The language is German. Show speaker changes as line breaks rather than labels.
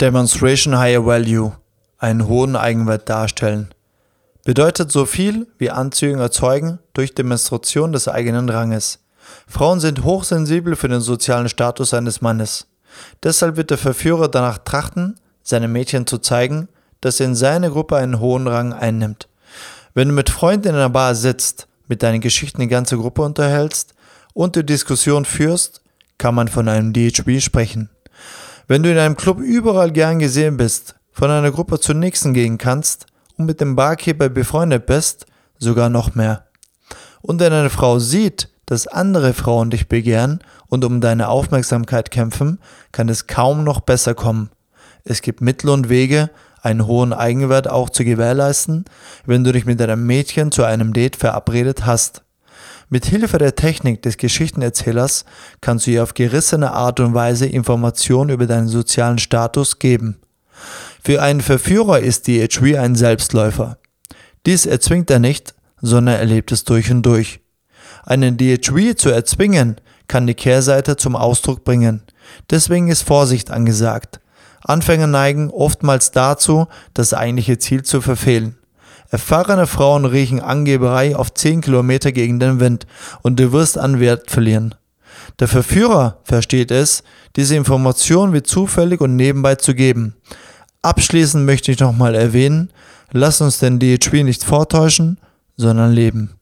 Demonstration Higher Value, einen hohen Eigenwert darstellen, bedeutet so viel wie Anziehung erzeugen durch Demonstration des eigenen Ranges. Frauen sind hochsensibel für den sozialen Status eines Mannes. Deshalb wird der Verführer danach trachten, seinem Mädchen zu zeigen, dass er in seiner Gruppe einen hohen Rang einnimmt. Wenn du mit Freunden in einer Bar sitzt, mit deinen Geschichten die ganze Gruppe unterhältst und die Diskussion führst, kann man von einem DHB sprechen. Wenn du in einem Club überall gern gesehen bist, von einer Gruppe zur nächsten gehen kannst und mit dem Barkeeper befreundet bist, sogar noch mehr. Und wenn eine Frau sieht, dass andere Frauen dich begehren und um deine Aufmerksamkeit kämpfen, kann es kaum noch besser kommen. Es gibt Mittel und Wege, einen hohen Eigenwert auch zu gewährleisten, wenn du dich mit einem Mädchen zu einem Date verabredet hast. Mit Hilfe der Technik des Geschichtenerzählers kannst du ihr auf gerissene Art und Weise Informationen über deinen sozialen Status geben. Für einen Verführer ist DHV ein Selbstläufer. Dies erzwingt er nicht, sondern erlebt es durch und durch. Einen DHV zu erzwingen, kann die Kehrseite zum Ausdruck bringen. Deswegen ist Vorsicht angesagt. Anfänger neigen oftmals dazu, das eigentliche Ziel zu verfehlen. Erfahrene Frauen riechen Angeberei auf 10 Kilometer gegen den Wind und du wirst an Wert verlieren. Der Verführer versteht es, diese Information wie zufällig und nebenbei zu geben. Abschließend möchte ich nochmal erwähnen, lass uns den DHB nicht vortäuschen, sondern leben.